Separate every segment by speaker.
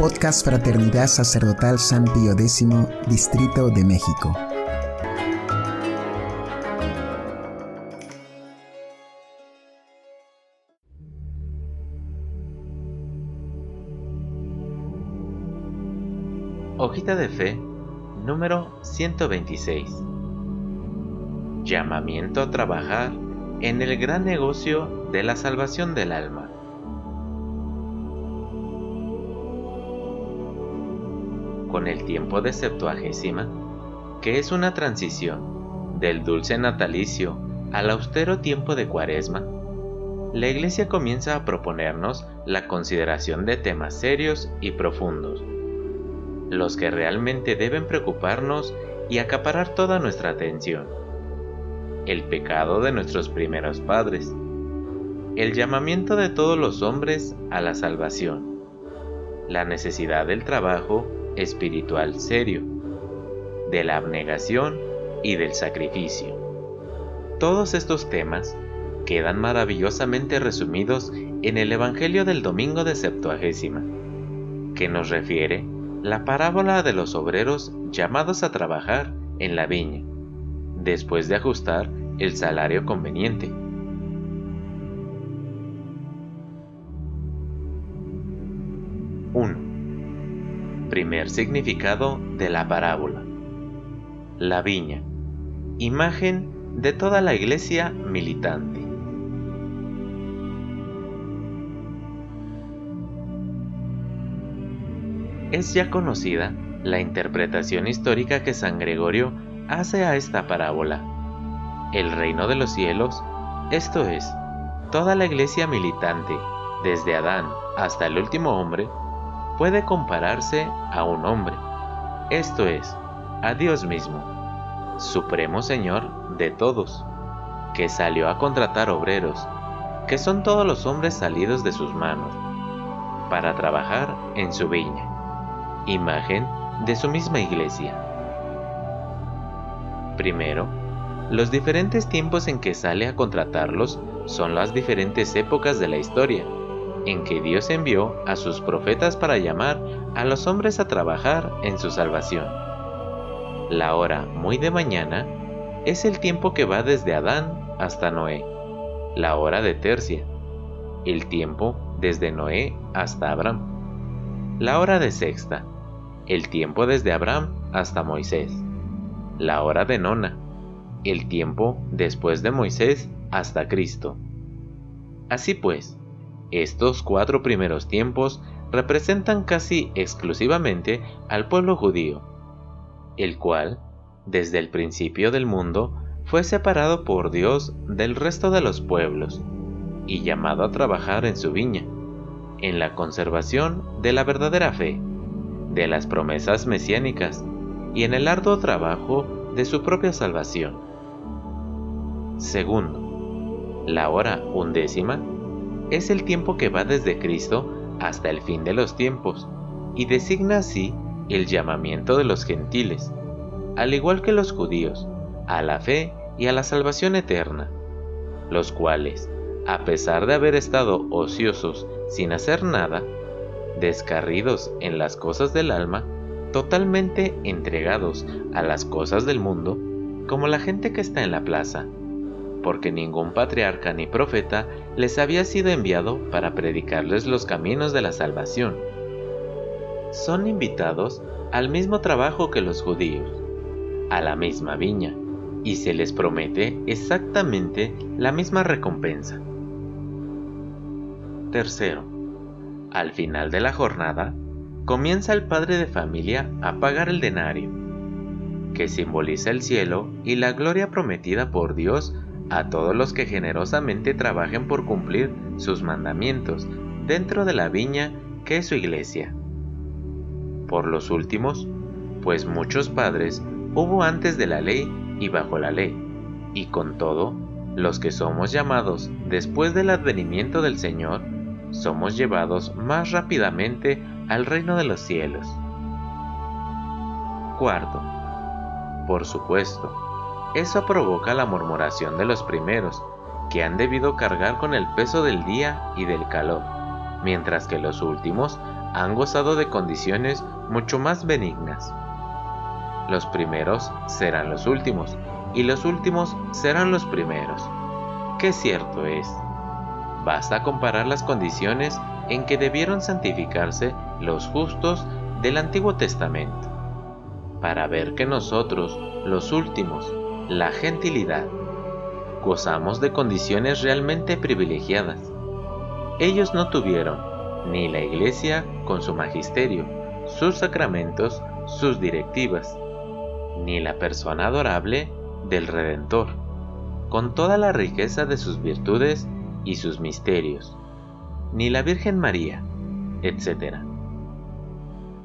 Speaker 1: Podcast Fraternidad Sacerdotal San Pío X, Distrito de México.
Speaker 2: Hojita de Fe número 126. Llamamiento a trabajar en el gran negocio de la salvación del alma. Con el tiempo de Septuagésima, que es una transición del dulce natalicio al austero tiempo de Cuaresma, la Iglesia comienza a proponernos la consideración de temas serios y profundos, los que realmente deben preocuparnos y acaparar toda nuestra atención. El pecado de nuestros primeros padres, el llamamiento de todos los hombres a la salvación, la necesidad del trabajo espiritual serio, de la abnegación y del sacrificio. Todos estos temas quedan maravillosamente resumidos en el Evangelio del Domingo de Septuagésima, que nos refiere la parábola de los obreros llamados a trabajar en la viña después de ajustar el salario conveniente. ¡1! Primer significado de la parábola. La viña. Imagen de toda la iglesia militante. Es ya conocida la interpretación histórica que San Gregorio hace a esta parábola. El reino de los cielos, esto es, toda la iglesia militante, desde Adán hasta el último hombre, puede compararse a un hombre, esto es, a Dios mismo, Supremo Señor de todos, que salió a contratar obreros, que son todos los hombres salidos de sus manos, para trabajar en su viña, imagen de su misma iglesia. Primero, los diferentes tiempos en que sale a contratarlos son las diferentes épocas de la historia, en que Dios envió a sus profetas para llamar a los hombres a trabajar en su salvación. La hora muy de mañana es el tiempo que va desde Adán hasta Noé, la hora de tercia, el tiempo desde Noé hasta Abraham, la hora de sexta, el tiempo desde Abraham hasta Moisés la hora de nona, el tiempo después de Moisés hasta Cristo. Así pues, estos cuatro primeros tiempos representan casi exclusivamente al pueblo judío, el cual, desde el principio del mundo, fue separado por Dios del resto de los pueblos y llamado a trabajar en su viña, en la conservación de la verdadera fe, de las promesas mesiánicas y en el arduo trabajo de su propia salvación. Segundo, la hora undécima es el tiempo que va desde Cristo hasta el fin de los tiempos y designa así el llamamiento de los gentiles, al igual que los judíos, a la fe y a la salvación eterna, los cuales, a pesar de haber estado ociosos sin hacer nada, descarridos en las cosas del alma, totalmente entregados a las cosas del mundo, como la gente que está en la plaza, porque ningún patriarca ni profeta les había sido enviado para predicarles los caminos de la salvación. Son invitados al mismo trabajo que los judíos, a la misma viña, y se les promete exactamente la misma recompensa. Tercero, al final de la jornada, comienza el padre de familia a pagar el denario, que simboliza el cielo y la gloria prometida por Dios a todos los que generosamente trabajen por cumplir sus mandamientos dentro de la viña que es su iglesia. Por los últimos, pues muchos padres hubo antes de la ley y bajo la ley, y con todo, los que somos llamados después del advenimiento del Señor, somos llevados más rápidamente al reino de los cielos. Cuarto, por supuesto, eso provoca la murmuración de los primeros, que han debido cargar con el peso del día y del calor, mientras que los últimos han gozado de condiciones mucho más benignas. Los primeros serán los últimos y los últimos serán los primeros. Qué cierto es. Basta comparar las condiciones en que debieron santificarse los justos del Antiguo Testamento, para ver que nosotros, los últimos, la gentilidad, gozamos de condiciones realmente privilegiadas. Ellos no tuvieron ni la Iglesia con su magisterio, sus sacramentos, sus directivas, ni la persona adorable del Redentor, con toda la riqueza de sus virtudes y sus misterios, ni la Virgen María, etc.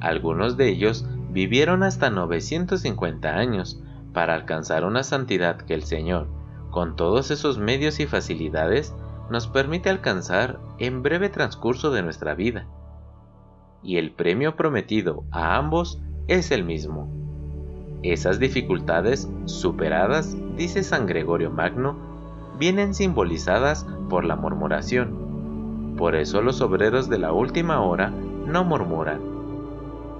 Speaker 2: Algunos de ellos vivieron hasta 950 años para alcanzar una santidad que el Señor, con todos esos medios y facilidades, nos permite alcanzar en breve transcurso de nuestra vida. Y el premio prometido a ambos es el mismo. Esas dificultades superadas, dice San Gregorio Magno, vienen simbolizadas por la murmuración. Por eso los obreros de la última hora no murmuran,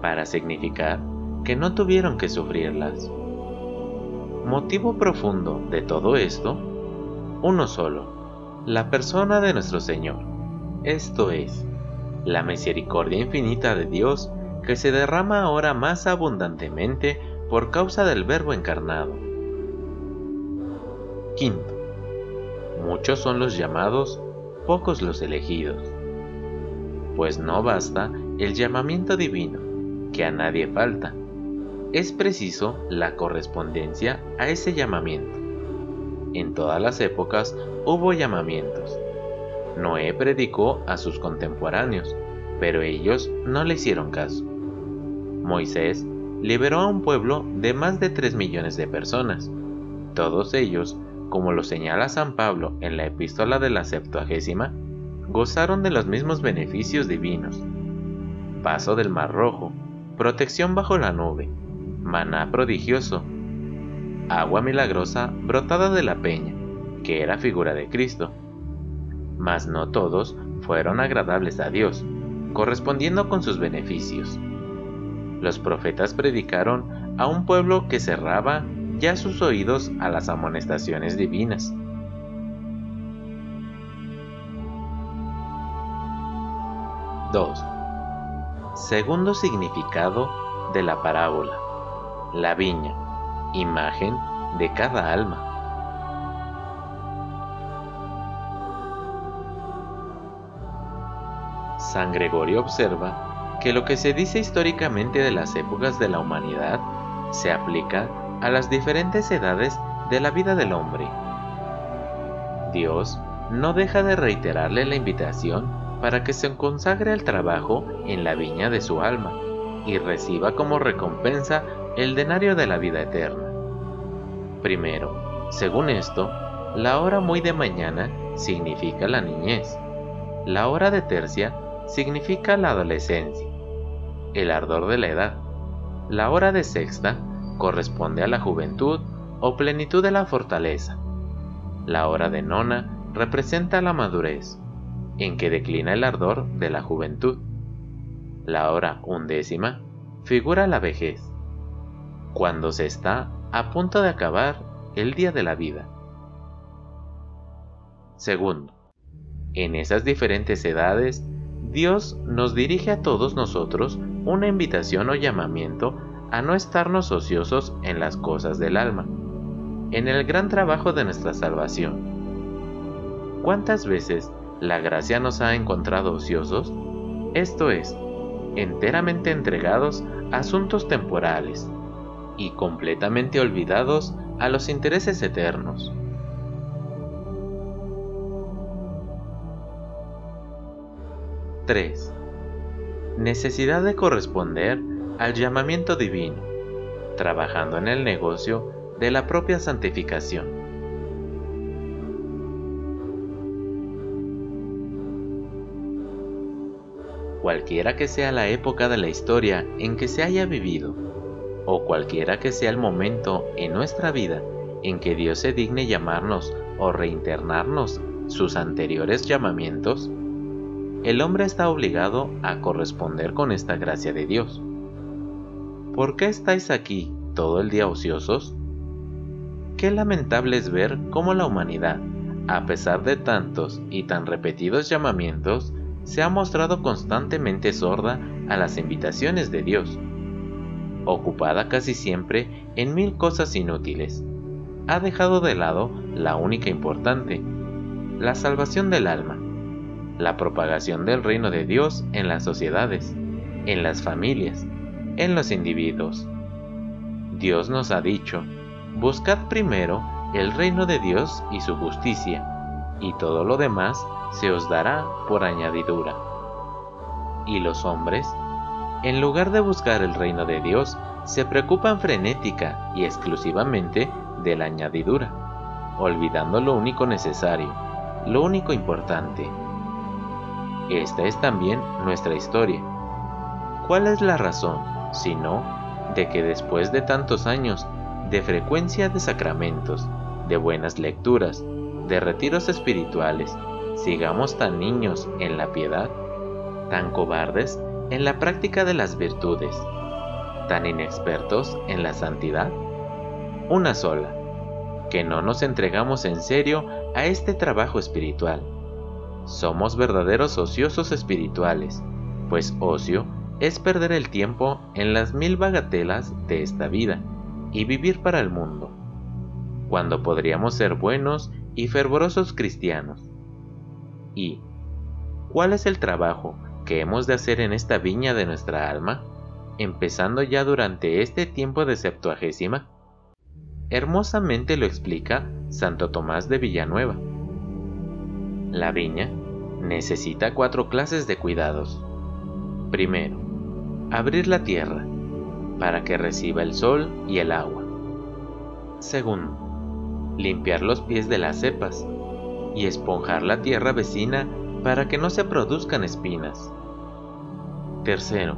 Speaker 2: para significar que no tuvieron que sufrirlas. Motivo profundo de todo esto, uno solo, la persona de nuestro Señor, esto es, la misericordia infinita de Dios que se derrama ahora más abundantemente por causa del Verbo encarnado. Quinto, muchos son los llamados, pocos los elegidos. Pues no basta el llamamiento divino, que a nadie falta. Es preciso la correspondencia a ese llamamiento. En todas las épocas hubo llamamientos. Noé predicó a sus contemporáneos, pero ellos no le hicieron caso. Moisés liberó a un pueblo de más de 3 millones de personas. Todos ellos como lo señala San Pablo en la epístola de la Septuagésima, gozaron de los mismos beneficios divinos. Paso del Mar Rojo, protección bajo la nube, maná prodigioso, agua milagrosa brotada de la peña, que era figura de Cristo. Mas no todos fueron agradables a Dios, correspondiendo con sus beneficios. Los profetas predicaron a un pueblo que cerraba ya sus oídos a las amonestaciones divinas. (2) Segundo significado de la parábola. La viña, imagen de cada alma. San Gregorio observa que lo que se dice históricamente de las épocas de la humanidad se aplica a las diferentes edades de la vida del hombre. Dios no deja de reiterarle la invitación para que se consagre al trabajo en la viña de su alma y reciba como recompensa el denario de la vida eterna. Primero, según esto, la hora muy de mañana significa la niñez, la hora de tercia significa la adolescencia, el ardor de la edad, la hora de sexta corresponde a la juventud o plenitud de la fortaleza. La hora de nona representa la madurez, en que declina el ardor de la juventud. La hora undécima figura la vejez, cuando se está a punto de acabar el día de la vida. Segundo, en esas diferentes edades, Dios nos dirige a todos nosotros una invitación o llamamiento a no estarnos ociosos en las cosas del alma, en el gran trabajo de nuestra salvación. ¿Cuántas veces la gracia nos ha encontrado ociosos? Esto es, enteramente entregados a asuntos temporales y completamente olvidados a los intereses eternos. (3) Necesidad de corresponder al llamamiento divino, trabajando en el negocio de la propia santificación. Cualquiera que sea la época de la historia en que se haya vivido, o cualquiera que sea el momento en nuestra vida en que Dios se digne llamarnos o reinternarnos sus anteriores llamamientos, el hombre está obligado a corresponder con esta gracia de Dios. ¿Por qué estáis aquí todo el día ociosos? Qué lamentable es ver cómo la humanidad, a pesar de tantos y tan repetidos llamamientos, se ha mostrado constantemente sorda a las invitaciones de Dios, ocupada casi siempre en mil cosas inútiles. Ha dejado de lado la única importante, la salvación del alma, la propagación del reino de Dios en las sociedades, en las familias, en los individuos. Dios nos ha dicho, buscad primero el reino de Dios y su justicia, y todo lo demás se os dará por añadidura. Y los hombres, en lugar de buscar el reino de Dios, se preocupan frenética y exclusivamente de la añadidura, olvidando lo único necesario, lo único importante. Esta es también nuestra historia. ¿Cuál es la razón, si no, de que después de tantos años de frecuencia de sacramentos, de buenas lecturas, de retiros espirituales, sigamos tan niños en la piedad, tan cobardes en la práctica de las virtudes, tan inexpertos en la santidad? Una sola, que no nos entregamos en serio a este trabajo espiritual. Somos verdaderos ociosos espirituales, pues ocio es perder el tiempo en las mil bagatelas de esta vida y vivir para el mundo, cuando podríamos ser buenos y fervorosos cristianos. ¿Y cuál es el trabajo que hemos de hacer en esta viña de nuestra alma, empezando ya durante este tiempo de Septuagésima? Hermosamente lo explica Santo Tomás de Villanueva. La viña necesita cuatro clases de cuidados. Primero, abrir la tierra para que reciba el sol y el agua. Segundo, limpiar los pies de las cepas y esponjar la tierra vecina para que no se produzcan espinas. Tercero,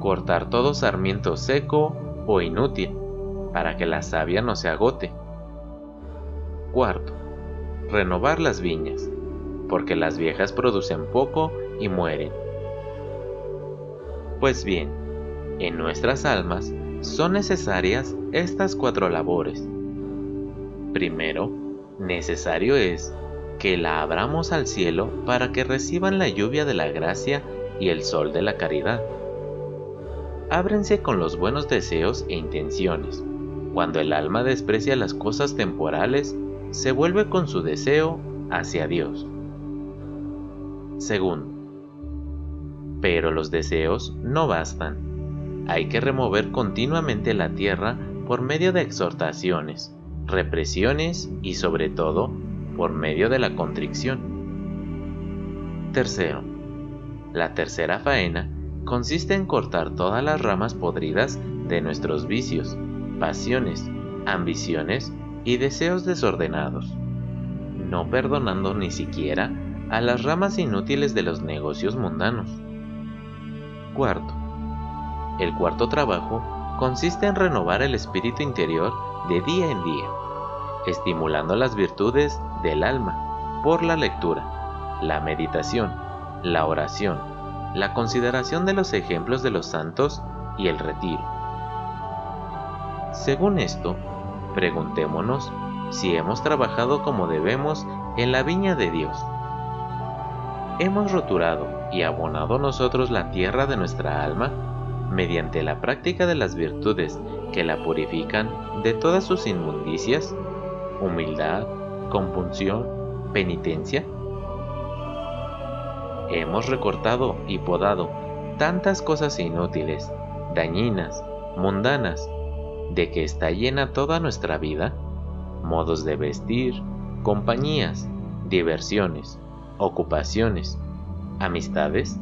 Speaker 2: cortar todo sarmiento seco o inútil para que la savia no se agote. Cuarto, renovar las viñas, porque las viejas producen poco y mueren. Pues bien, en nuestras almas son necesarias estas cuatro labores Primero, necesario es que la abramos al cielo para que reciban la lluvia de la gracia y el sol de la caridad. Ábrense con los buenos deseos e intenciones. Cuando el alma desprecia las cosas temporales, se vuelve con su deseo hacia Dios. Segundo, pero los deseos no bastan. Hay que remover continuamente la tierra por medio de exhortaciones, represiones y sobre todo por medio de la contrición. Tercero, la tercera faena consiste en cortar todas las ramas podridas de nuestros vicios, pasiones, ambiciones y deseos desordenados, no perdonando ni siquiera a las ramas inútiles de los negocios mundanos. Cuarto, el cuarto trabajo consiste en renovar el espíritu interior de día en día, estimulando las virtudes del alma por la lectura, la meditación, la oración, la consideración de los ejemplos de los santos y el retiro. Según esto, preguntémonos si hemos trabajado como debemos en la viña de Dios. ¿Hemos roturado y abonado nosotros la tierra de nuestra alma mediante la práctica de las virtudes que la purifican de todas sus inmundicias, humildad, compunción, penitencia? Hemos recortado y podado tantas cosas inútiles, dañinas, mundanas, de que está llena toda nuestra vida, modos de vestir, compañías, diversiones, ocupaciones, amistades,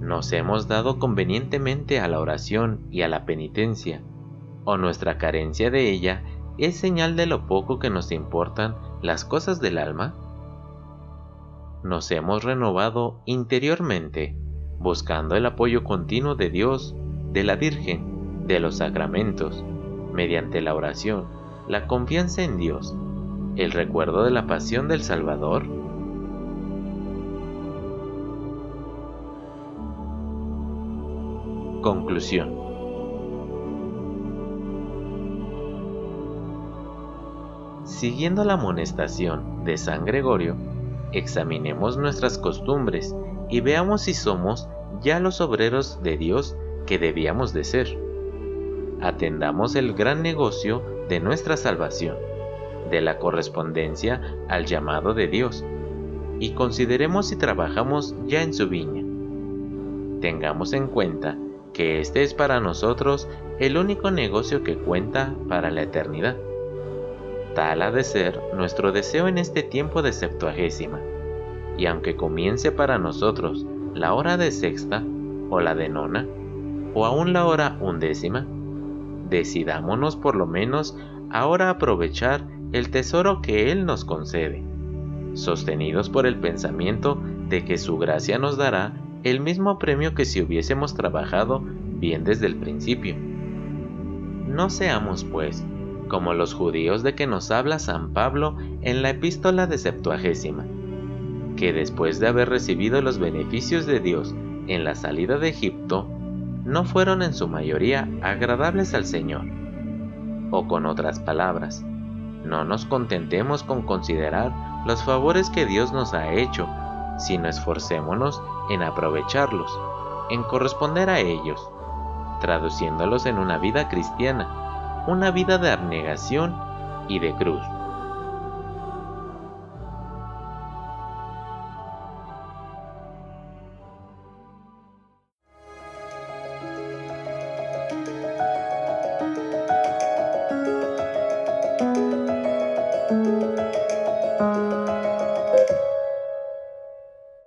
Speaker 2: nos hemos dado convenientemente a la oración y a la penitencia, o nuestra carencia de ella es señal de lo poco que nos importan las cosas del alma? Nos hemos renovado interiormente, buscando el apoyo continuo de Dios, de la Virgen, de los sacramentos, mediante la oración, la confianza en Dios, el recuerdo de la pasión del Salvador. Conclusión Siguiendo la amonestación de San Gregorio, examinemos nuestras costumbres y veamos si somos ya los obreros de Dios que debíamos de ser. Atendamos el gran negocio de nuestra salvación, de la correspondencia al llamado de Dios, y consideremos si trabajamos ya en su viña. Tengamos en cuenta que este es para nosotros el único negocio que cuenta para la eternidad. Tal de ser nuestro deseo en este tiempo de Septuagésima, y aunque comience para nosotros la hora de sexta o la de nona, o aún la hora undécima, decidámonos por lo menos ahora aprovechar el tesoro que Él nos concede, sostenidos por el pensamiento de que su gracia nos dará el mismo premio que si hubiésemos trabajado bien desde el principio. No seamos, pues, como los judíos de que nos habla San Pablo en la epístola de Septuagésima, que después de haber recibido los beneficios de Dios en la salida de Egipto, no fueron en su mayoría agradables al Señor. O con otras palabras, no nos contentemos con considerar los favores que Dios nos ha hecho, sino esforcémonos en aprovecharlos, en corresponder a ellos, traduciéndolos en una vida cristiana, una vida de abnegación y de cruz.